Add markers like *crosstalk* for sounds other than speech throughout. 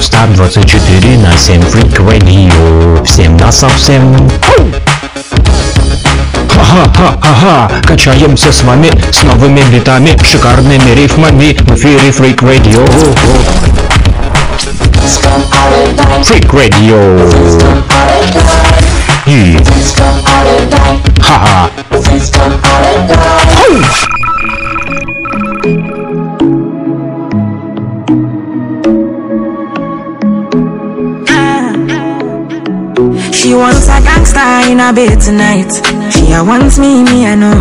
Non-stop 24 на 7 Freak Radio. Всем на совсем. Ха-ха-ха-ха, качаемся с вами с новыми битами, шикарными рифмами в эфире Freak Radio. Freak Radio. И... Ха-ха. She wants a gangster in a bed tonight. She a wants me, me I know.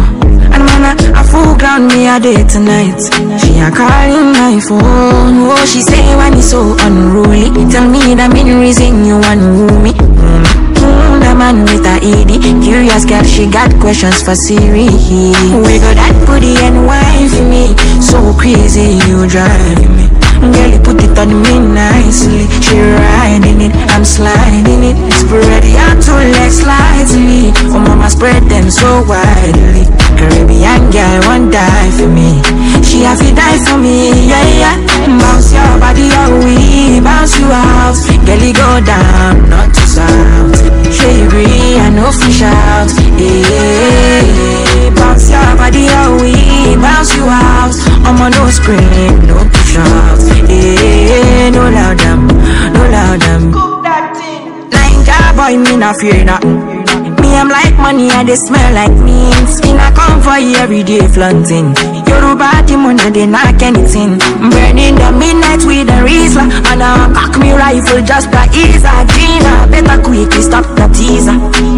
And man, a, a full ground me a day tonight. She a calling my phone. Oh, she say when it's so unruly. Tell me the main reason you want me. Man with a ED Curious girl, she got questions for Siri We got that booty and for me So crazy, you driving me Girl, you put it on me nicely. She riding it, I'm sliding it. Spread your two legs slightly Oh mama, spread them so widely. Caribbean girl, won't die for me. She have to die for me, yeah, yeah. Bounce your body, oh, we bounce you out. Girl, you go down, not to south. She agree, I know fish out Yeah, bounce your body, oh, we bounce you out. I'm on no scream, no out Yeah, no loud them, no loud them. Nine car boy, me not fear nothing. Me, I'm like money and they smell like means. Me I come for you every day flaunting. Yoruba money they knock anything. Burning the midnight with a Rizla And I cock me rifle just to ease a Gina Better quickly stop the teaser.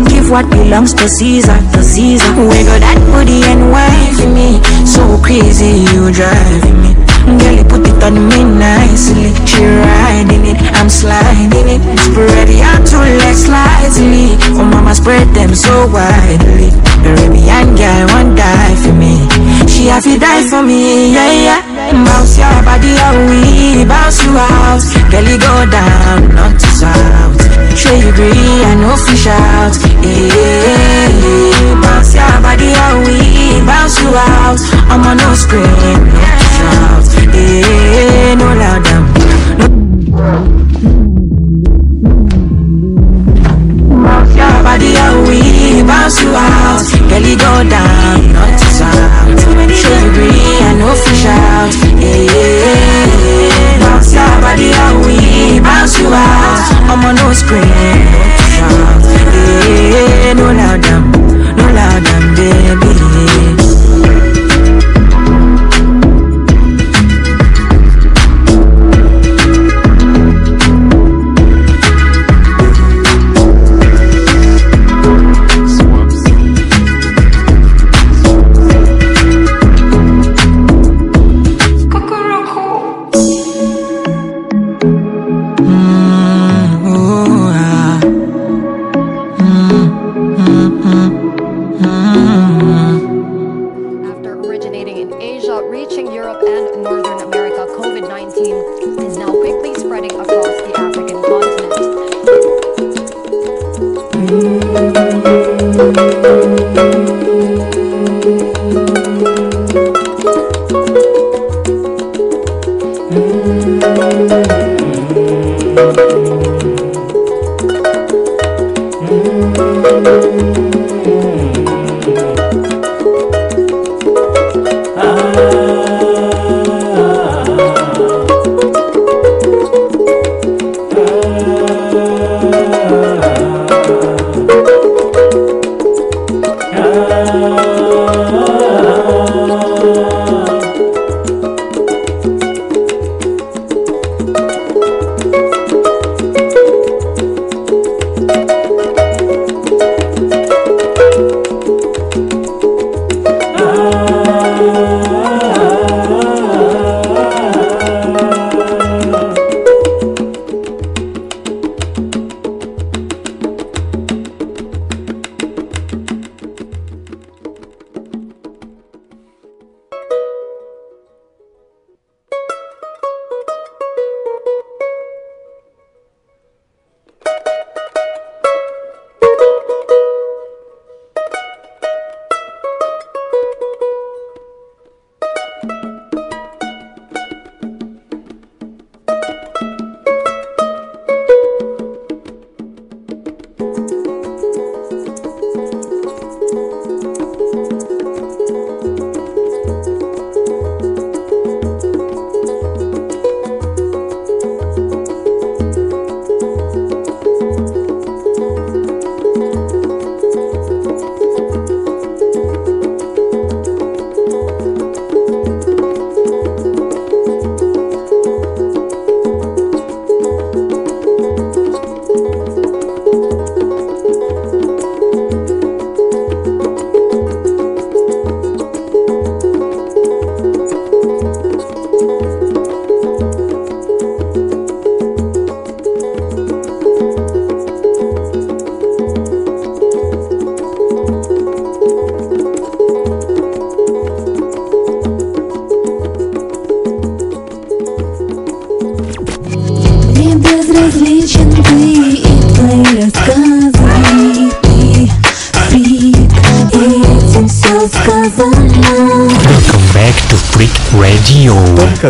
Give what belongs to Caesar, to Caesar. Wiggle that booty and wine for me. So crazy you driving me Girl, you put it on me nicely She riding it, I'm sliding it. Spread your two legs slightly Oh mama, spread them so widely. Caribbean girl won't die for me. She have to die for me, yeah, yeah. Bounce your body out, we bounce you out. Girl, you go down, not to south. Sure you agree, I know fish out. Yeah, bounce your body out, we bounce you out. I'm on no scream, no shout your body out, we bounce you out go down, not fish out Yeah, your body out, we bounce you out I'm on no scream,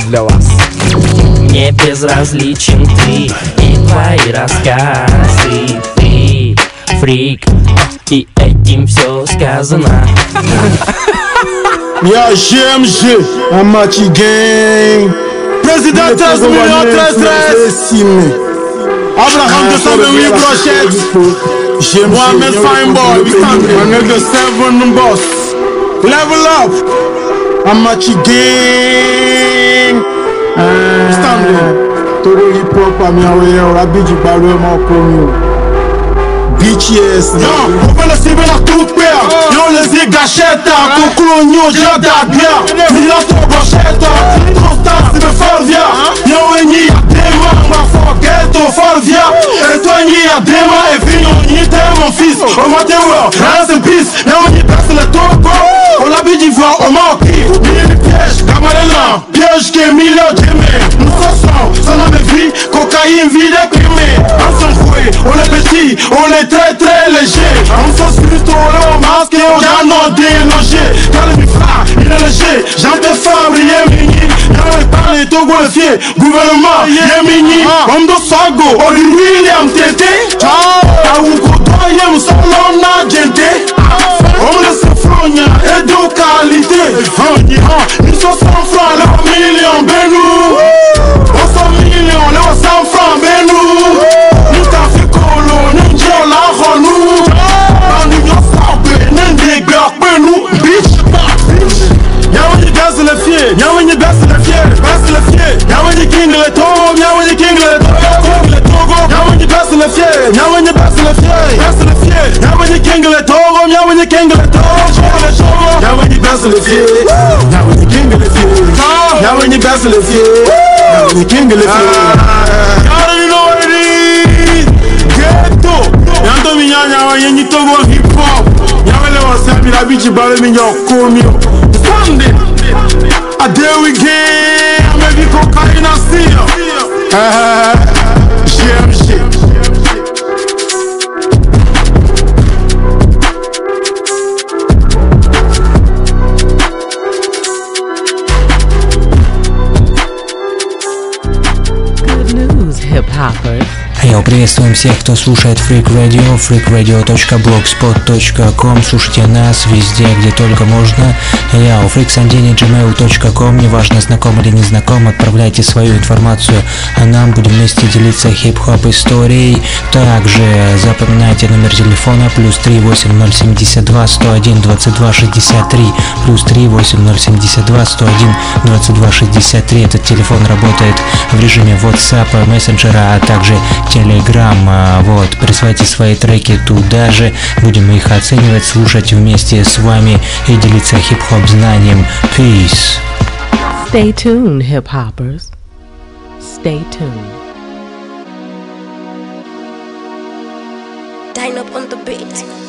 для вас. Не безразличен ты и твои рассказы Ты фрик, и этим все сказано Y'a GMG, un match gang. Président 13 millions 13 13. Abraham 228 brochettes. Mohamed Fine Boy, we stand My nigga 7 boss. Level up. how much. Stanley hip hop àmì àwọn èèyàn ọ̀rá bíjì parí ọmọ ọkọ mi. BTS náà. Mo la tó à. Yóò lè sí gàṣẹ́ta. Kókóró ní ojú ọ̀dà àgbẹ̀ à. Mi lọ sọ gàṣẹ́ta. Constance mi fẹ́ via. Yóò wé ní àdéhùn àwọn afọ̀kẹ́tò fẹ́ via. Ètò ẹ̀yìn àdéhùn ẹ̀fín mon fils. Ọmọ tẹ́wọ̀ rest peace. Yóò ní pẹ́sìlẹ̀. On l'a Olabi d'Ivoire au manque Oubliez piège, Camarena Piège qui est million d'aimer Nous sommes sans la vie Cocaïne, vie déprimée On s'en on est petit On est très très léger On s'en suit, on masque Et on gagne nos délogés Car le il est léger J'en te il est mini Y'en est Gouvernement, il est mini Comme de Sago, on lui William Tété On le sait fronya et de qualité. Ils sont 100 francs, leur million, benou. On s'en million, leur 100 francs, benou. Nous t'en fait colo, nous disons la renou. Dans l'union sample, nous dégueule, benou, bitch. Y'a un gaz le fier, y'a un gaz le fier, gaz le fier. Y'a un king le togo, y'a un king le togo. Y'a un gaz le fier, y'a un gaz le fier, gaz le fier. Y'a un king le togo, y'a un king Y'a un gaz le fier, y'a un king le fier. Y'a un gaz le fier, y'a un king le fier. Ah. You already know what it is. Ghetto. Yanto minyanya wa yenyi togo hip hop. Yawele wa sabi la bichi bale minyo komio. Sunday. A day we game. Maybe cocaine and steel. Jam shit. Good Йоу, приветствуем всех, кто слушает Freak Radio, freakradio.blogspot.com Слушайте нас везде, где только можно. Йоу, freaksandini.gmail.com Неважно, знаком или не знаком, отправляйте свою информацию, а нам будем вместе делиться хип-хоп историей. Также запоминайте номер телефона плюс 38072 101 22 63 плюс 38072 101 22 63 Этот телефон работает в режиме WhatsApp, мессенджера, а также Telegram. А, Вот, присылайте свои треки туда же, будем их оценивать, слушать вместе с вами и делиться хип-хоп знанием. Peace! Stay tuned, hip hoppers. Stay tuned. Dine up on the beat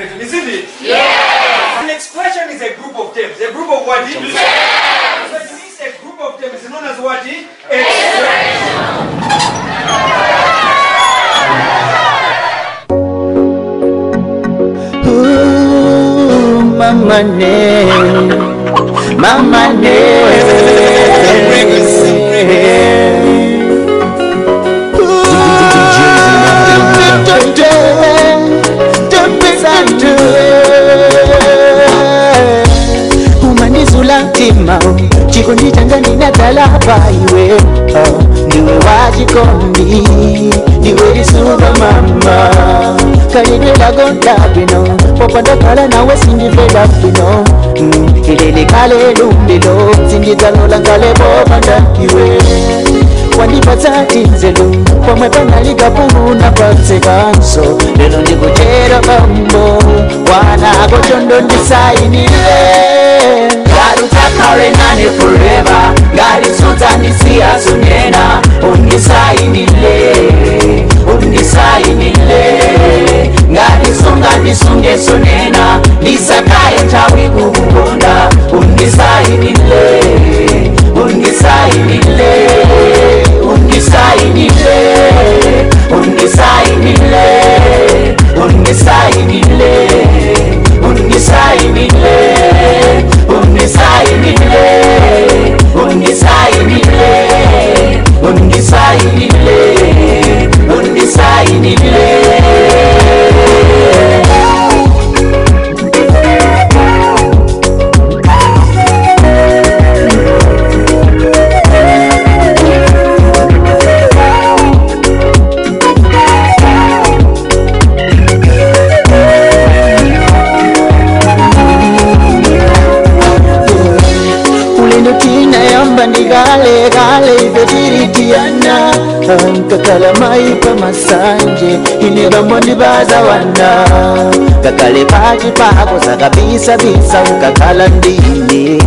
expression, isn't it? Yeah! An expression is a group of terms. A group of what? Yeah! So it means a group of terms is known as what? Expression. Ooh, mama ne, mama ne. far you were oh, ndiwe wachikombi ndiwe lisuva mama. Kalidwela gonda bino popandakala nawe sindivela bino mm, ilelikale lumbilo sindidzalolangale popanda iwe wandipatsa inzelu pomwe panali kapulu napatse kanso. Lero ndikutera pambo wana kochondo ndisainile. harutakawe nane forever. Ngalizotanisia sunena unisainile unisainile ngalizonganisongesonena ndisakaye tawi kukukonda. Unisainile unisainile unisainile unisainile unisainile unisainile Ongisa imile, ongisa imile, ongisa imile. baza wana kakale paji pakosa kabisa bisa ukakhala ndini.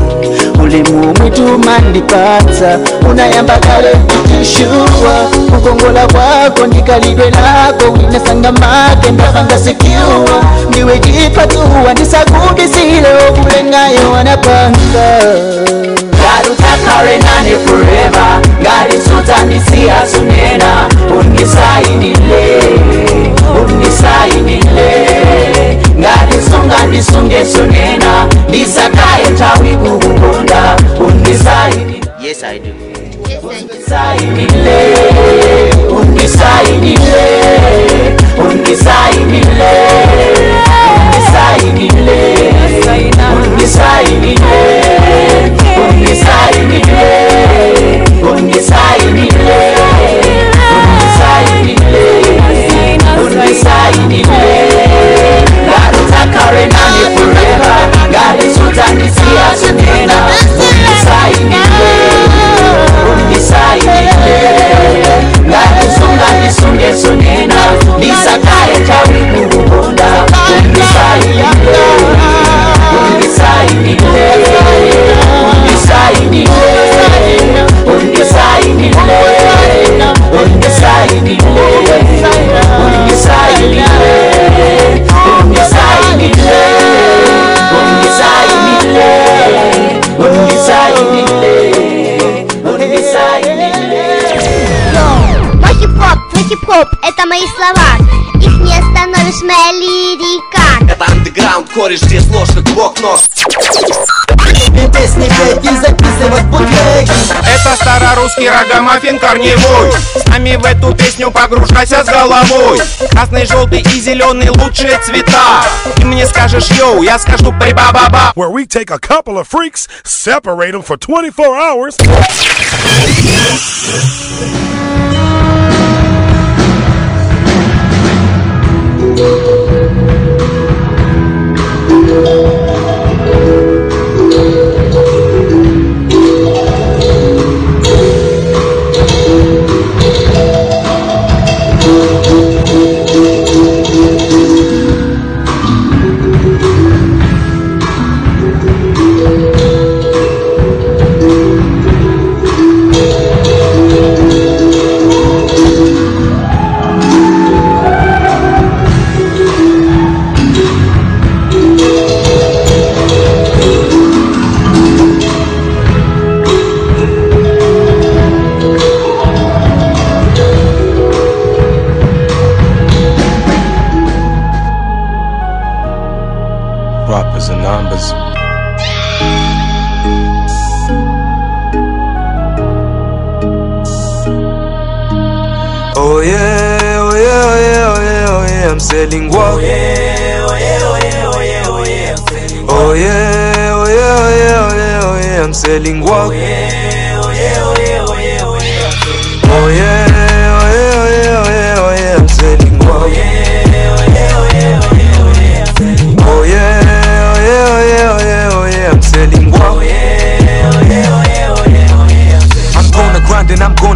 Ulimu mwitu mandipatsa unayamba kale ndichishuwa kukongola kwako ndikalidwe lako winasanga make ndapangasikiwa ndiwe chipatuwa ndisakudisile okulengayo wanapanga. Garutakale nane forever ngalisutanisiyasunena unisainile nisai milele ngadisunga ndisungesonena ndisakaye tawi kukukonda undisai yes i do. Undisai milele undisai Yesu nena старорусский рогомаффин корневой. С нами в эту песню погружайся с головой. Красный, желтый и зеленый лучшие цвета. И мне скажешь йоу, я скажу приба-ба-ба Where we take a couple of freaks, separate them for 24 hours. Oh yeah, oh yeah, oh yeah, oh yeah, oh yeah, I'm selling walk. Oh yeah, oh yeah, oh yeah, oh yeah, oh yeah, I'm selling walk. Oh yeah, oh yeah, oh yeah, oh yeah, oh yeah, I'm selling. Oh oh yeah, oh yeah, oh yeah,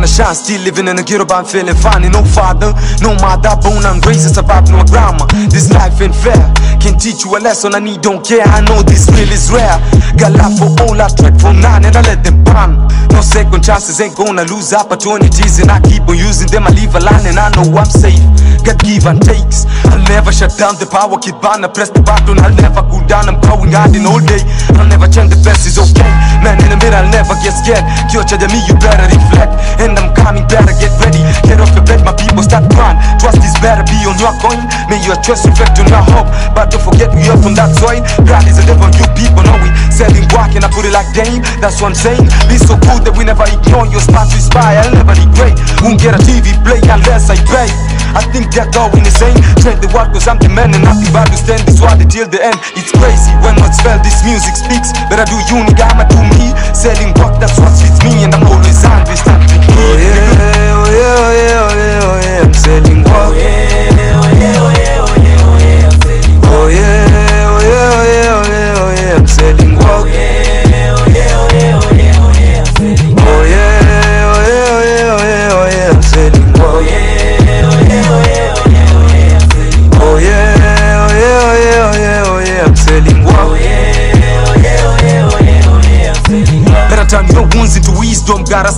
and I'm shine. Still living in a ghetto, but I'm feeling fine. No father, no mother, born and raised, survived no grandma. This life ain't fair. Can teach you a lesson, I need don't care. I know this real is rare. Got love for all, I tried for nine and I let them burn. No second chances, ain't gonna lose opportunities, and I keep on using them. I leave a line and I know I'm safe. Got give and takes. I'll never shut down the power, keep on. I press the button, I'll never cool down. I'm going in all day. I'll never change the best is okay. Man in the middle, I'll never get scared. Kyocha me, you better reflect. And I'm coming, better get ready. Get off your bed, my people start crying. Trust is better be on your coin. May your trust reflect on your hope. But don't forget we are from that soil. God is a devil, you people know we selling walk and I put it like game. That's what I'm saying. Be so cool that we never ignore your spot to spy. I'll never regret. Won't get a TV play unless I pay. I think they're going insane. Trade the world cause I'm the man and nothing but to stand this war till the end. It's crazy when what's felt this music speaks. Better do you, nigga, I'ma do me. Selling work, that's what fits me, and I'm always hungry. Stand to me. Oh yeah, oh yeah, oh yeah, oh yeah, oh yeah, I'm selling walk. Oh yeah,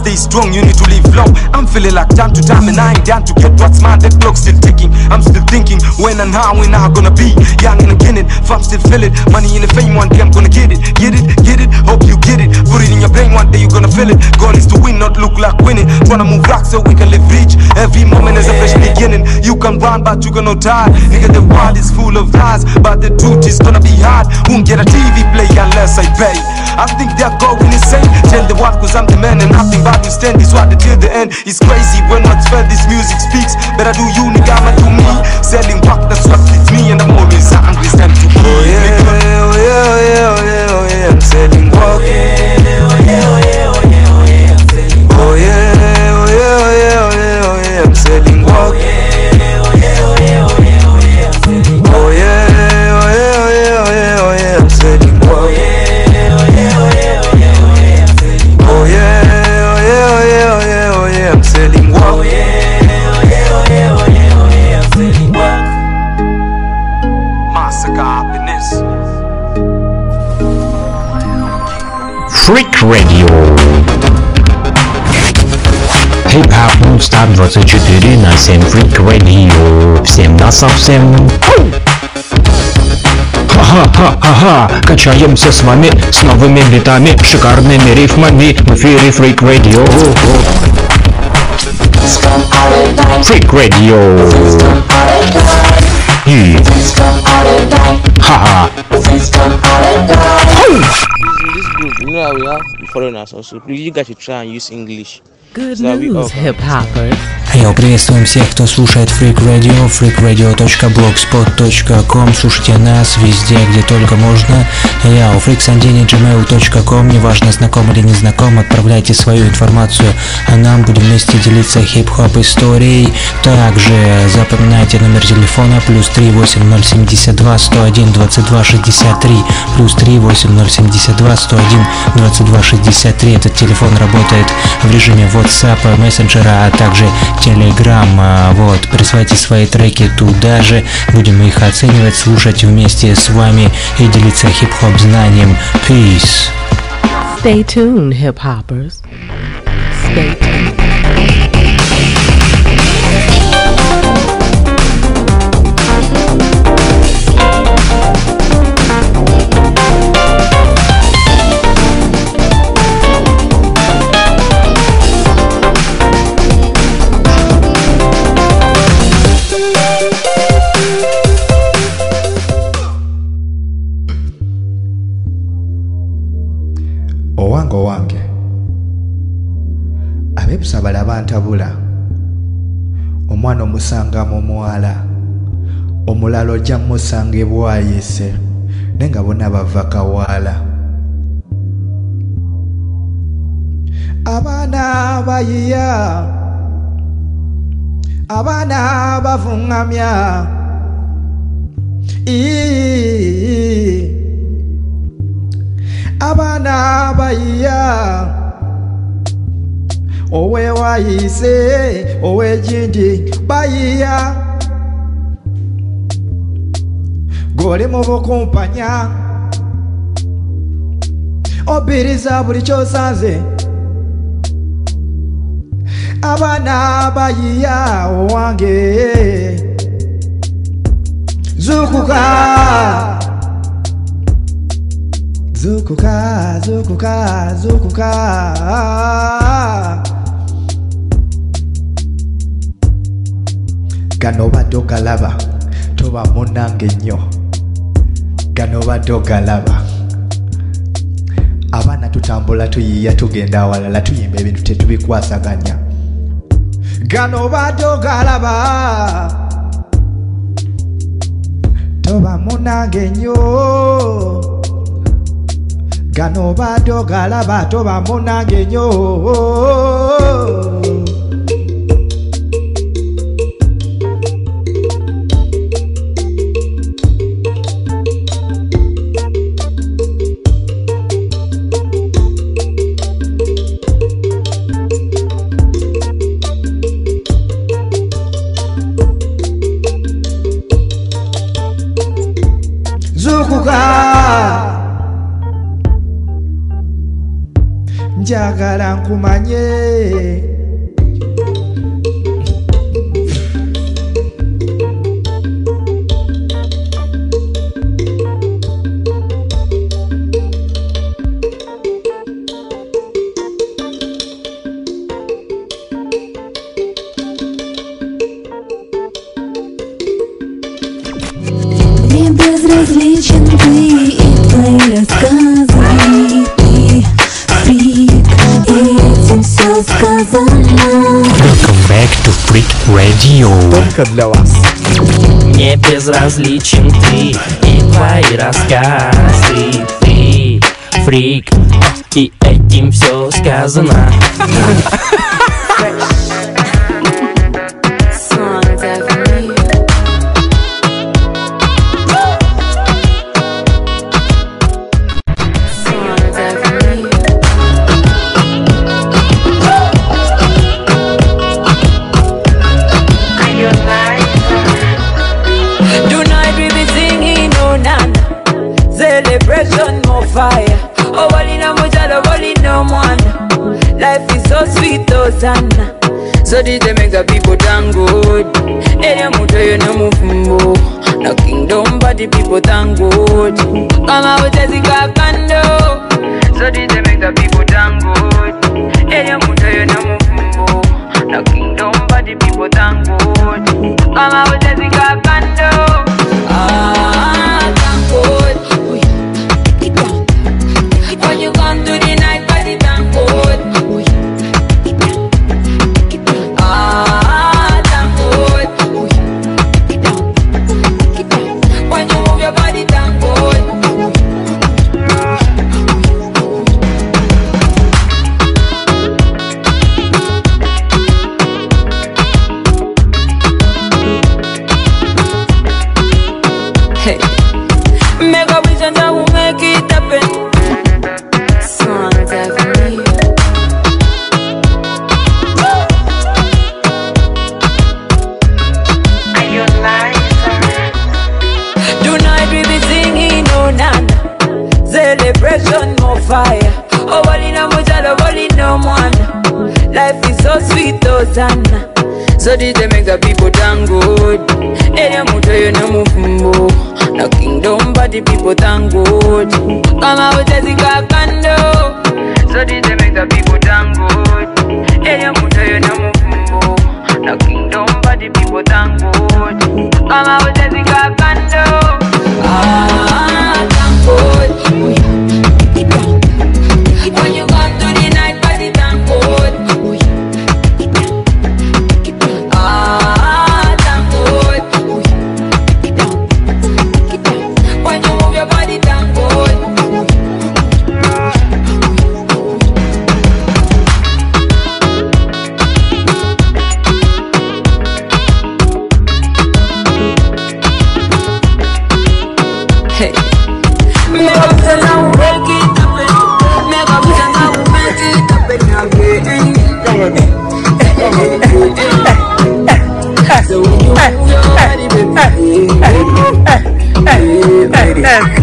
stay strong, you need to live long. I'm feeling like time to time, and I ain't down to get what's mine. The clock's still ticking. I'm still thinking when and how and how gonna be. Young and again it, fam still feel it. Money in the fame, one day I'm gonna get it. Get it, get it, hope you get it. Put it in your brain, one day you're gonna feel it. Goal is to win, not look like winning. Tryna move rock so we can live rich. Every moment is a fresh beginning. You can run, but you gonna die. Nigga, the world is full of lies, but the truth is gonna be hard. Won't get a TV play unless I pay. I think they're going insane. Tell the world cause I'm the man and nothing but to stand this war till the end. It's crazy when what's felt this music speaks. Better do you, nigga, I'ma do me. Selling work, that's what fits me, and I'm always hungry. Stand to me. Oh yeah, oh yeah, oh yeah, oh yeah, oh yeah, I'm selling walk. Radio. Хип-хап нон-стоп 24 на 7 Freak Radio. Всем на совсем. Ха-ха-ха-ха, качаемся с вами с новыми битами, шикарными рифмами в эфире Freak Radio. Freak Radio. И... Ха-ха. Know how we have foreigners also. Please, you guys should try and use English. Good news, can- hip hoppers. Йоу, приветствуем всех, кто слушает Freak Radio, freakradio.blogspot.com Слушайте нас везде, где только можно. Я у freaksandini.gmail.com Неважно, знаком или не знаком, отправляйте свою информацию, а нам будем вместе делиться хип-хоп историей. Также запоминайте номер телефона плюс 38072 101 22 63 плюс 38072 101 22 63. Этот телефон работает в режиме WhatsApp, мессенджера, а также Telegram. А, Вот, присылайте свои треки туда же, будем их оценивать, слушать вместе с вами и делиться хип-хоп знанием. Peace. Stay tuned, hip hoppers. Stay tuned. atabula omwana omusanga mu muwala. Omulala ojja musanga ebwayise naye nga bonna bava kawaala abaana bayiya. Abaana bavuŋŋamya. Abaana bayiya. owewayise owegindi bayiya. Goli mu bukumpanya. Obiriza buli kyosanze. Abaana bayiya owange. Zukuka. Zukuka zukuka zukuka. gano badde ogalaba toba munange nnyo. Gano badde ogalaba abaana tutambula tuyiiya tugenda awalala tuyimba ebintu tetubikwasaganya. Gano badde ogalaba toba munange nnyo. Gano badde ogalaba toba munange nnyo. kumanye только для вас. Мне безразличен ты и твои рассказы. Ты фрик, и этим все сказано. Sari de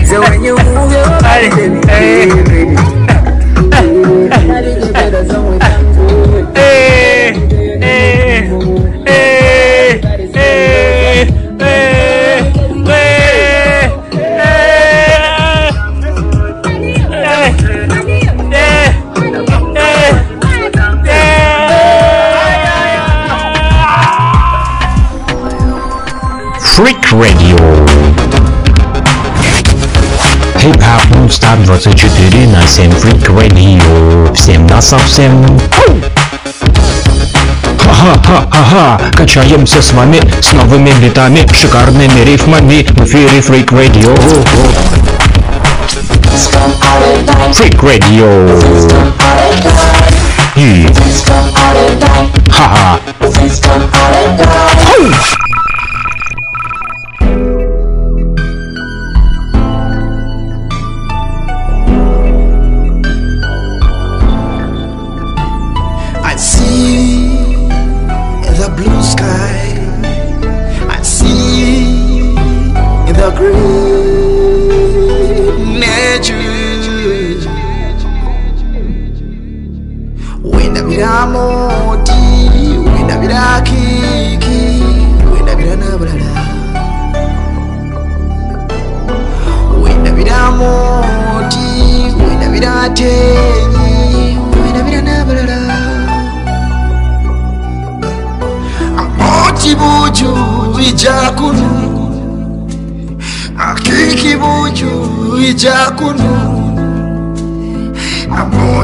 So when you move your body, baby, baby. Body get Хип-хоп нон-стоп 24 на 7 Freak Radio. Всем на совсем. Ха-ха-ха-ха, качаемся с вами с новыми битами, шикарными рифмами в эфире Freak Radio. Freak Radio. И... Ха-ха.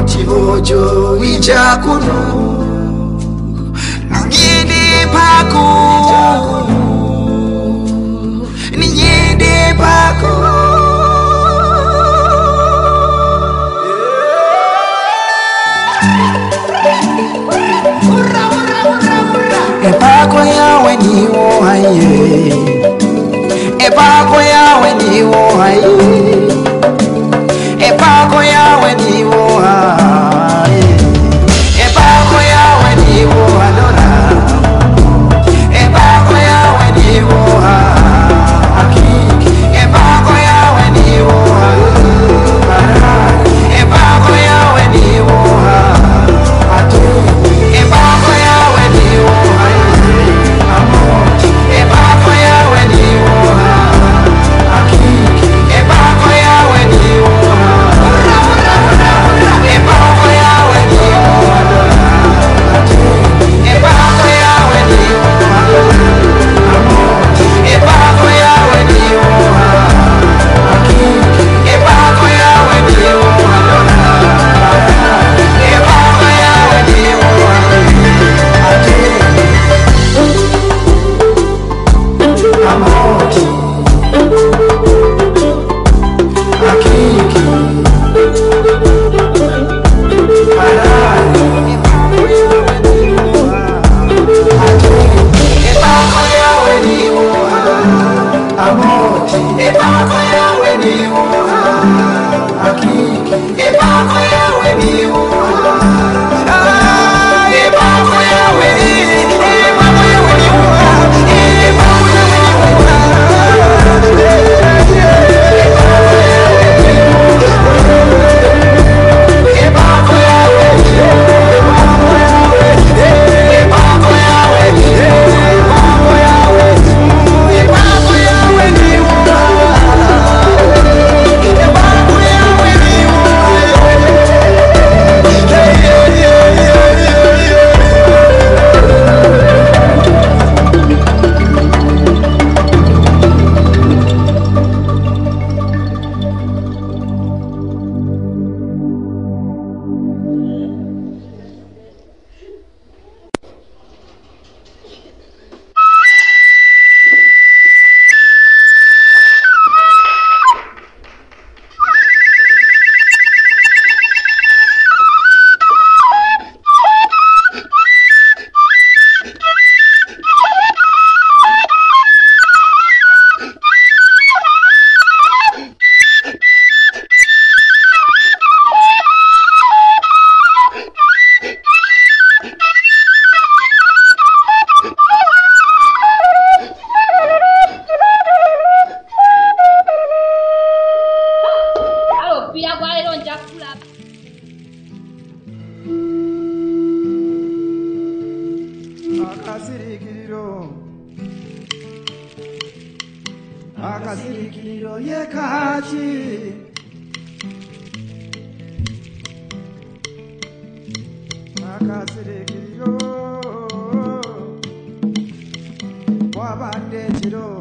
Amoti buju ijakunu Ningini paku Ningini paku Epako yawe niwo haye Epako yawe niwo haye Epako yawe niwo akasirikiriro bwabadde ekiro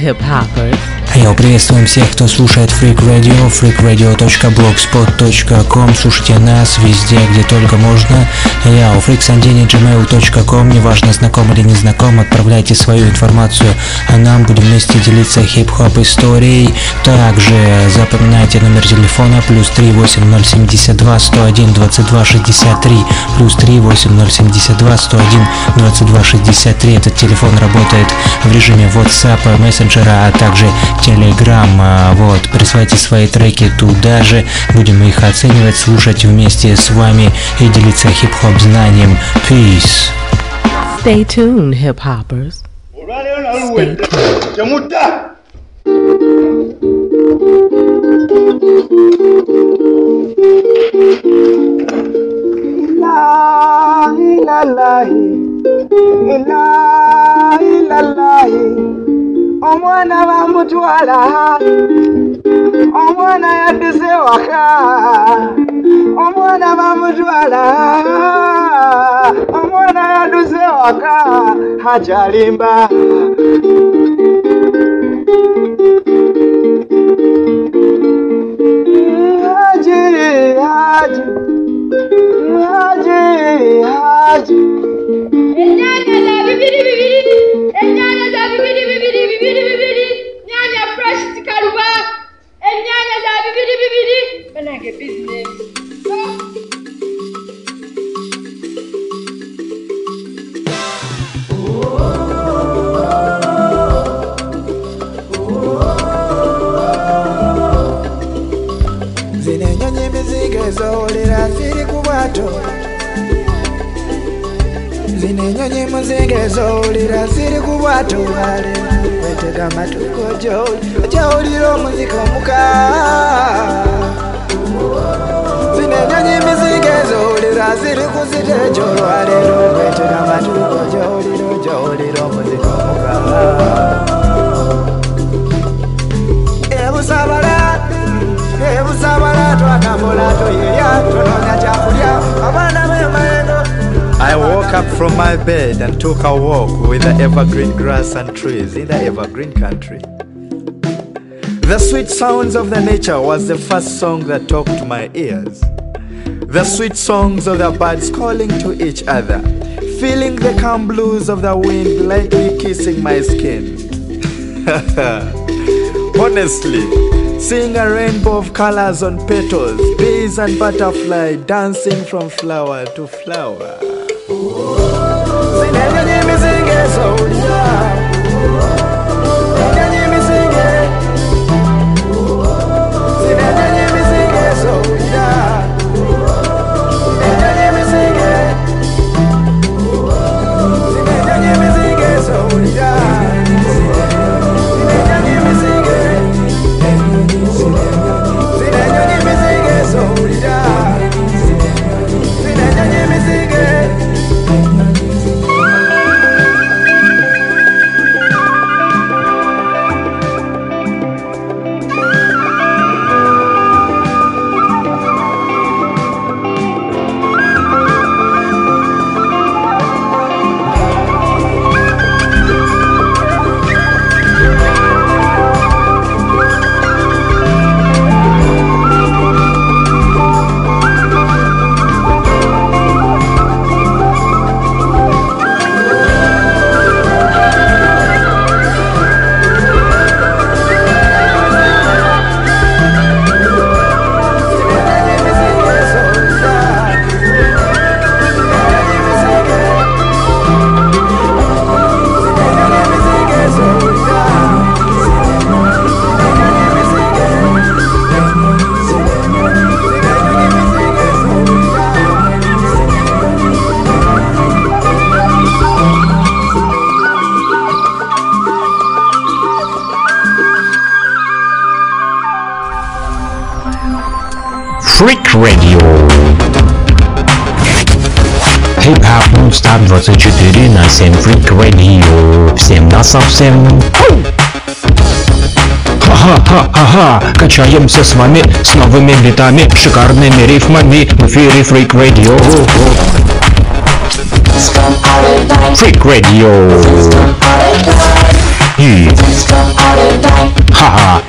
hip hoppers. Йоу, приветствуем всех, кто слушает Freak Radio, freakradio.blogspot.com Слушайте нас везде, где только можно. Я у freaksandini.gmail.com Неважно, знаком или не знаком, отправляйте свою информацию, а нам будем вместе делиться хип-хоп историей. Также запоминайте номер телефона плюс 38072 101 22 63 плюс 38072 101 22 63. Этот телефон работает в режиме WhatsApp, мессенджера, а также Telegram. А, Вот, присылайте свои треки туда же, будем их оценивать, слушать вместе с вами и делиться хип-хоп знанием. Peace. Stay tuned, hip hoppers. Stay tuned. ilahi ilahi ilahi omwana bamutwala omwana yadduse waka omwana bamutwala omwana yadduse waka akyalimba haji haji haji haji mbuto zino enyonyi muzinga ezowulira ziri ku bwato wale wetega amatuko gyowulira omuzika omuka zino enyonyi mizinga ezowulira ziri ku zita egyolwalero wetega amatuko gyowulira gyowulira omuzika omuka I woke up from my bed and took a walk with the evergreen grass and trees in the evergreen country. The sweet sounds of the nature was the first song that talked to my ears. The sweet songs of the birds calling to each other, feeling the calm blues of the wind lightly kissing my skin. *laughs* Honestly, seeing a rainbow of colors on petals, bees and butterfly dancing from flower to flower. На совсем. Ха-ха-ха-ха, качаемся с вами с новыми битами, шикарными рифмами в эфире Freak Radio. Freak Radio. И... Ха-ха.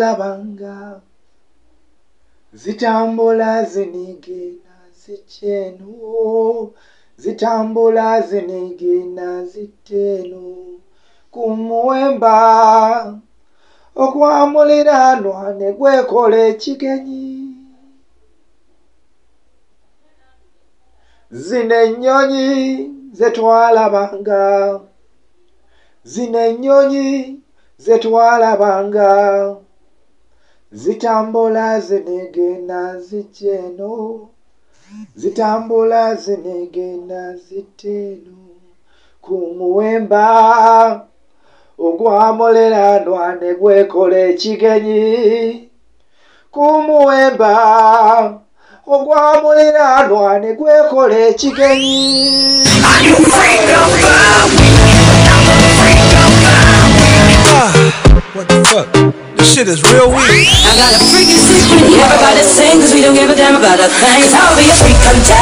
naalabanga zitambula ziniigiina zitta eno zitambula ziniigiina zitta eno ku muwemba ogwa muliraanwa ne gwekola ekigenyi. Zino ennyonyi ze twalabanga. Zino ennyonyi ze twalabanga. Zitambula zinigina zikyeno zitambula zinigina ziteno. Ku muwemba ogwamuliranwa ne gwekola ekigenyi ku muwemba ogwamuliranwa ne gwekola ekigenyi What the fuck? This shit is real weak. I got a freaky secret, everybody sing Cause we don't give a damn about a thing. Cause I'll be a freak until,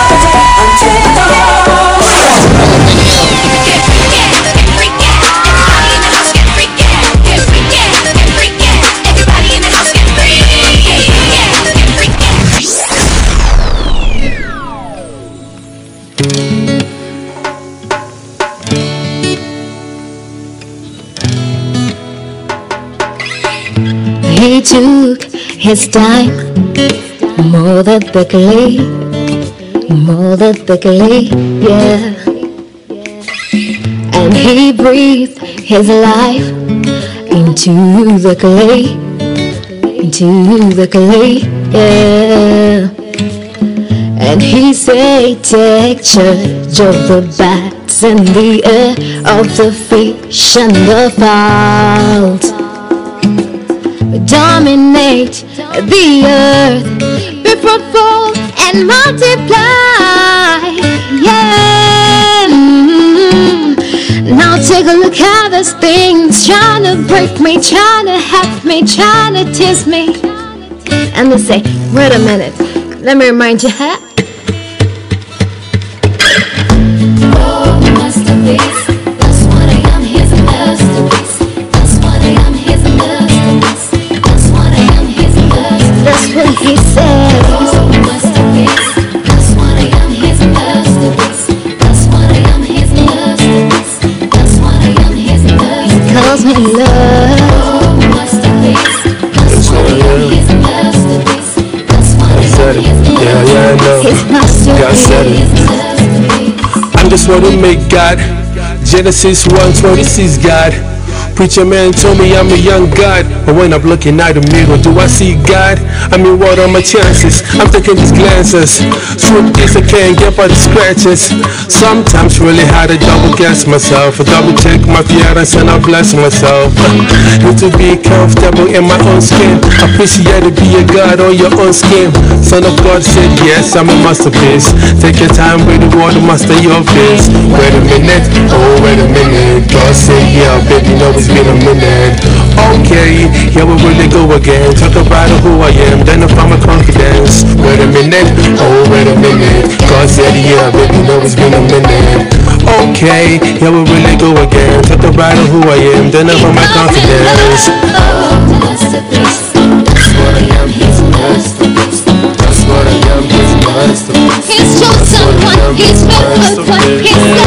He took his time more than quickly, more than quickly, yeah. And he breathed his life into the clay, into the clay, yeah. And he said, take charge of the bats and the air, of the fish and the fowls dominate the earth, be fruitful and multiply. Yeah. Mm. Now take a look at this thing's trying to break me, trying to have me, trying to tease me. And they say, wait a minute, let me remind you, huh? What to make God. Genesis 1 26 God. Preacher man told me I'm a young God, but when I'm looking out the mirror, do I see God? I mean, what are my chances? I'm taking these glances. Truth is, I can't get by the scratches. Sometimes really hard to double guess myself, double check my feelings and I bless myself. *laughs* Need to be comfortable in my own skin. Appreciate to be a God on your own skin. Son of God said, Yes, I'm a masterpiece. Take your time with the word, master your face. Wait a minute, oh, wait a minute. God said, Yeah, baby, no it's been a minute. Okay, here we really go again. Talk about who I am, then I find my confidence. Wait a minute, oh, wait a minute. God said, Yeah, baby, know it's been a minute. Okay, here we really go again. Talk about who I am, then I find my confidence. He's a masterpiece. He's a masterpiece. One, he's faithful one,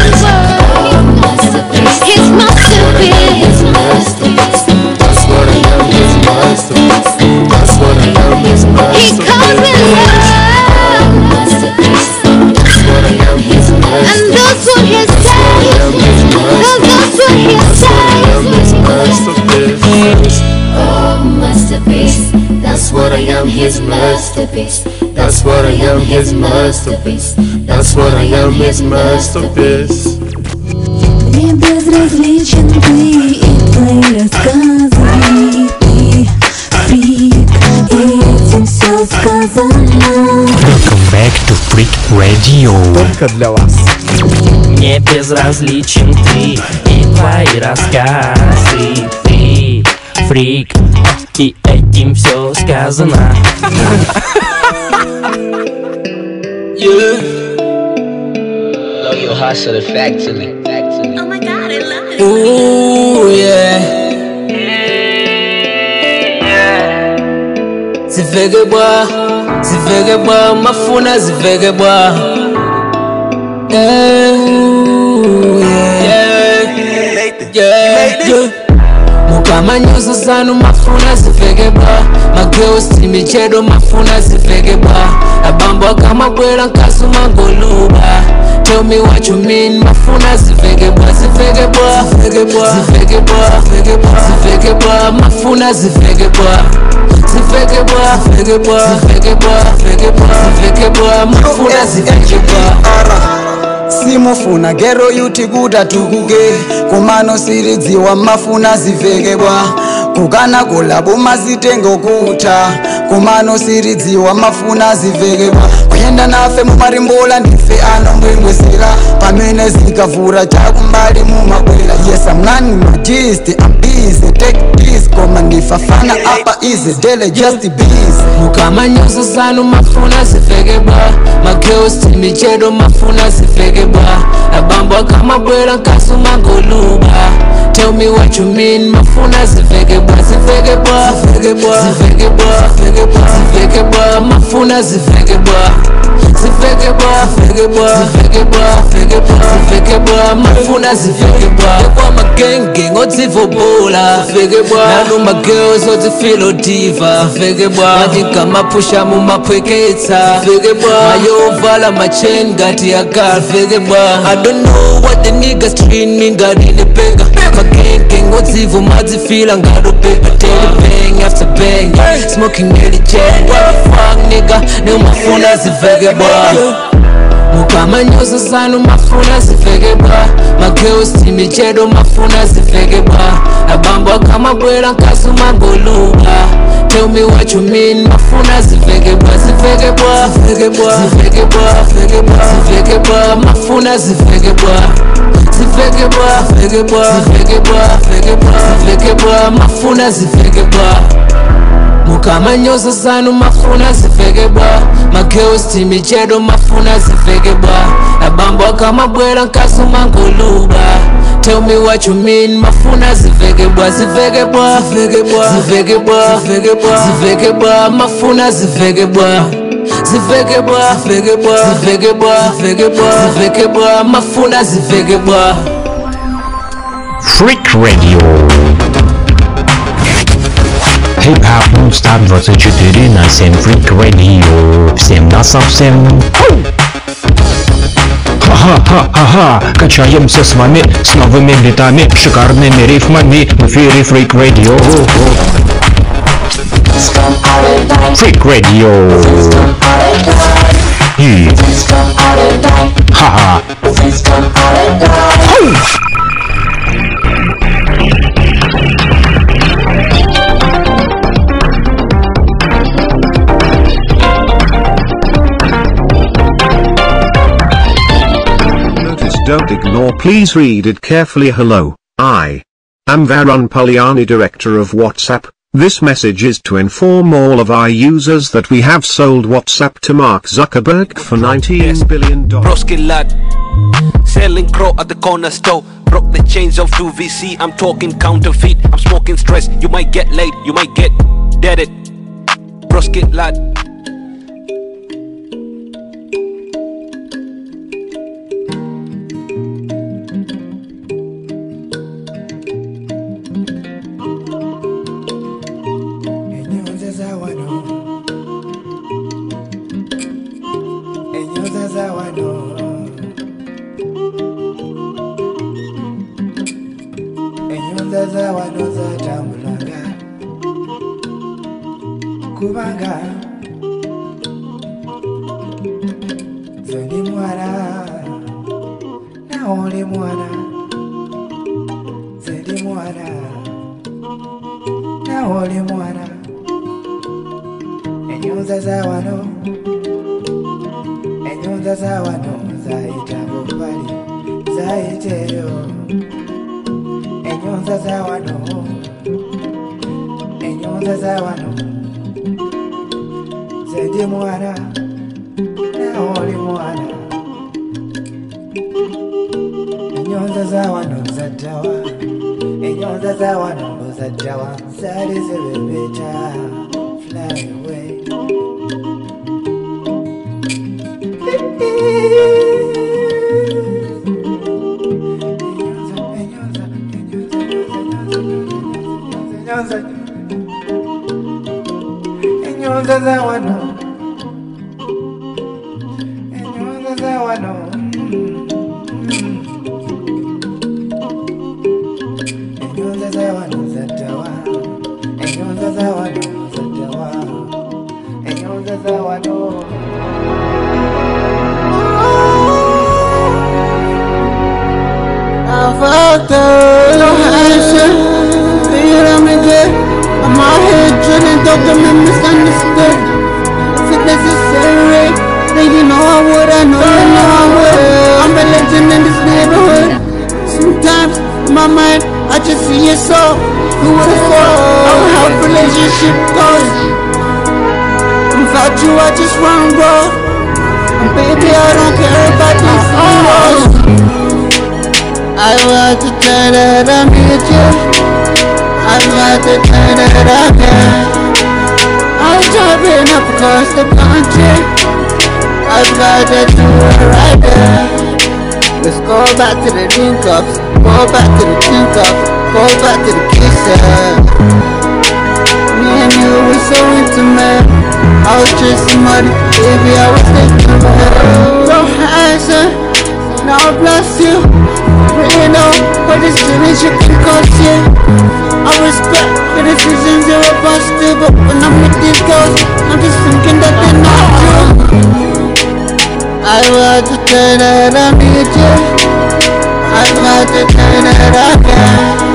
his masterpiece. That's what I am, his masterpiece. That's what I am, his masterpiece. Не безразличен ты и твои рассказы Ты фрик, и этим все сказано Welcome back to Freak Radio. Только для вас. Мне безразличен ты и твои рассказы Ты фрик, и этим все сказано Blow your hustle factory. Oh my god, I love it Ooh, yeah. Ziveke bwa, ziveke bwa, mafuna ziveke bwa. Yeah, ooh, yeah. Yeah, yeah. amanyozo zanu mafuna zifekebwa mageusi michedo mafuna zifekebwa abambo akamagwera nkasumangoluba tell me what you mean mafuna zifekebwa zifekebwa zifekebwa zifekebwa mafuna zifekebwa zifekebwa zifekebwa zifekebwa mafuna zifekebwa simufuna gero yuti kutatukuke kumano siridziwa mafuna zivekebwa kana kolabo mazitenge kuta kumanosiridziwa mafuna zivhekewa kuenda nafe mumarimbola ndife anombwembwesera pamene zikavhura takumbali mumakwera yes amnani majist ambize take this koma ndifafana apa ize dele just bize mukamanyoso zanu mafuna zivhekebwa magirls timichedo mafuna zivhekebwa abambo akamabwera nkasu mangoluba Tell me what you mean, mafuna ziveke bwa ziveke bwa ziveke mafuna ziveke ziveke bwa ziveke bwa ziveke bwa ziveke bwa ziveke bwa. Mafuna ziveke bwa. Kwa magenge ngodzivobola ziveke bwa. Nanu magirls odzifilo diva. Ziveke bwa. Matinkamapusha mumapweketsa ziveke bwa. Mayovala machain ngati yagal ziveke bwa. I don't know what the niggas treat me ngati nepeka magenge ngodzivo madzifila ngadopepa daily bang after bang smoking nearly jet bug nigga ni nimufuna zivege bra mukama nyoso zanu mafuna zivege bra mageusi michedo mafuna zivege bra abambwa kama bwera nkasuma golubra tell me what you mean mafuna zivegebwa zivegebwa zivegebwa zivegebwa zivegebwa zivegebwa mafuna zivegebwa zivegebwa zivegebwa zivegebwa zivegebwa mafuna zivegebwa bwa mukamanyoso sanu mafuna ziveke bwa. Mageusi michedo mafuna ziveke bwa. Abambo akamabwera nkasu mangoluba Tell me what you mean, mafuna ziveke bwa ziveke bwa. Ziveke bwa. Ziveke bwa. Ziveke bwa. Ziveke bwa mafuna ziveke bwa. Ziveke bwa. Ziveke bwa. Ziveke bwa. Ziveke bwa. Ziveke bwa mafuna ziveke Freak Radio. Хип-хап нон-стоп 24 на 7 Freak Radio Всем на совсем Ха-ха-ха-ха, качаемся с вами с новыми битами, шикарными рифмами в эфире Freak Radio. Freak Radio. И... Ха-ха. Don't please read it carefully. Hello, I am Varun Puliani director of WhatsApp, this message is to inform all of our users that we have sold WhatsApp to Mark Zuckerberg for 19 billion dollars. Broski lad Selling crow at the corner store. Broke the chains of 2VC I'm talking counterfeit. I'm smoking stress You might get late You might get dead it Broski lad drilling, don't get me misunderstood. If it's necessary, then you know I would, I know you know I would. I'm a legend in this neighborhood. Sometimes in my mind, I just see your soul. Who would have thought of how relationship goes? Without you, I just run roll. And baby, I don't care about these heroes. I want to turn it on me too. I want to turn it on me. I'm driving up across the country. I've got to do it right there. Let's go back to the drink ups, go back to the drink ups, go back to the kisses. Me and you were so intimate. I was chasing money, baby, I was thinking about. Don't answer, now bless you. You know, but this feelings you can cause you. I respect the decisions you're to do, but when I'm with these girls, I'm just thinking that they're not true. I want to turn it on you too. I want to turn it on you.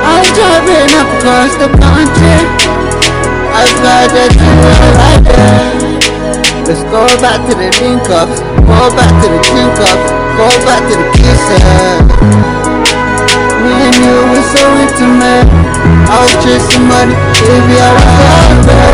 I'm driving up across the country. I've got to do it right there. Let's go back to the drink ups, go back to the drink ups, go back to the kisses. And you were so intimate. I was chasing money, baby, I was there.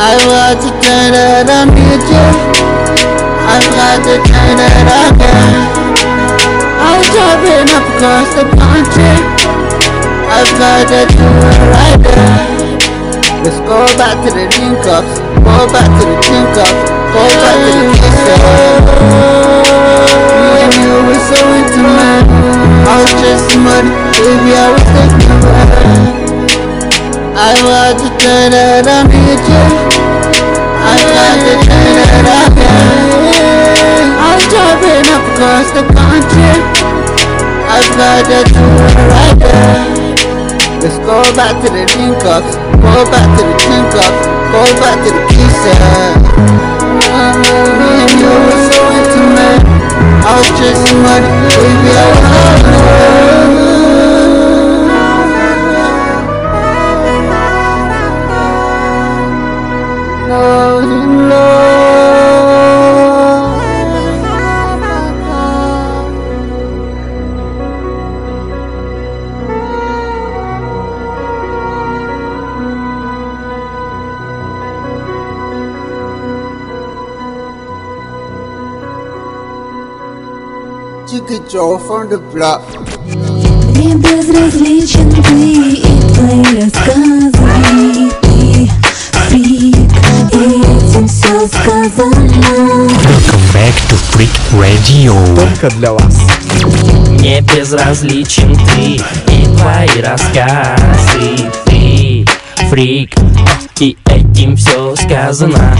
I want to turn it on you too. I've got to turn it on you. Driving up across the country. I've got to do it right there. Let's go back to the link ups, go back to the link ups, go back to the kisses. Me and you were so intimate. I was chasing money, baby, I was about it. I want to turn that I need you. I got to turn that I need. I'm driving up across the country. There. Let's go back to the link ups, go back to the link ups, go back to the kisses. Me and you were so intimate. I was chasing money, baby, I was From the block. Мне безразличен ты и твои рассказы Ты фрик, и этим все сказано Welcome back to Freak Radio. Только для вас. Мне безразличен ты и твои рассказы Ты фрик, и этим все сказано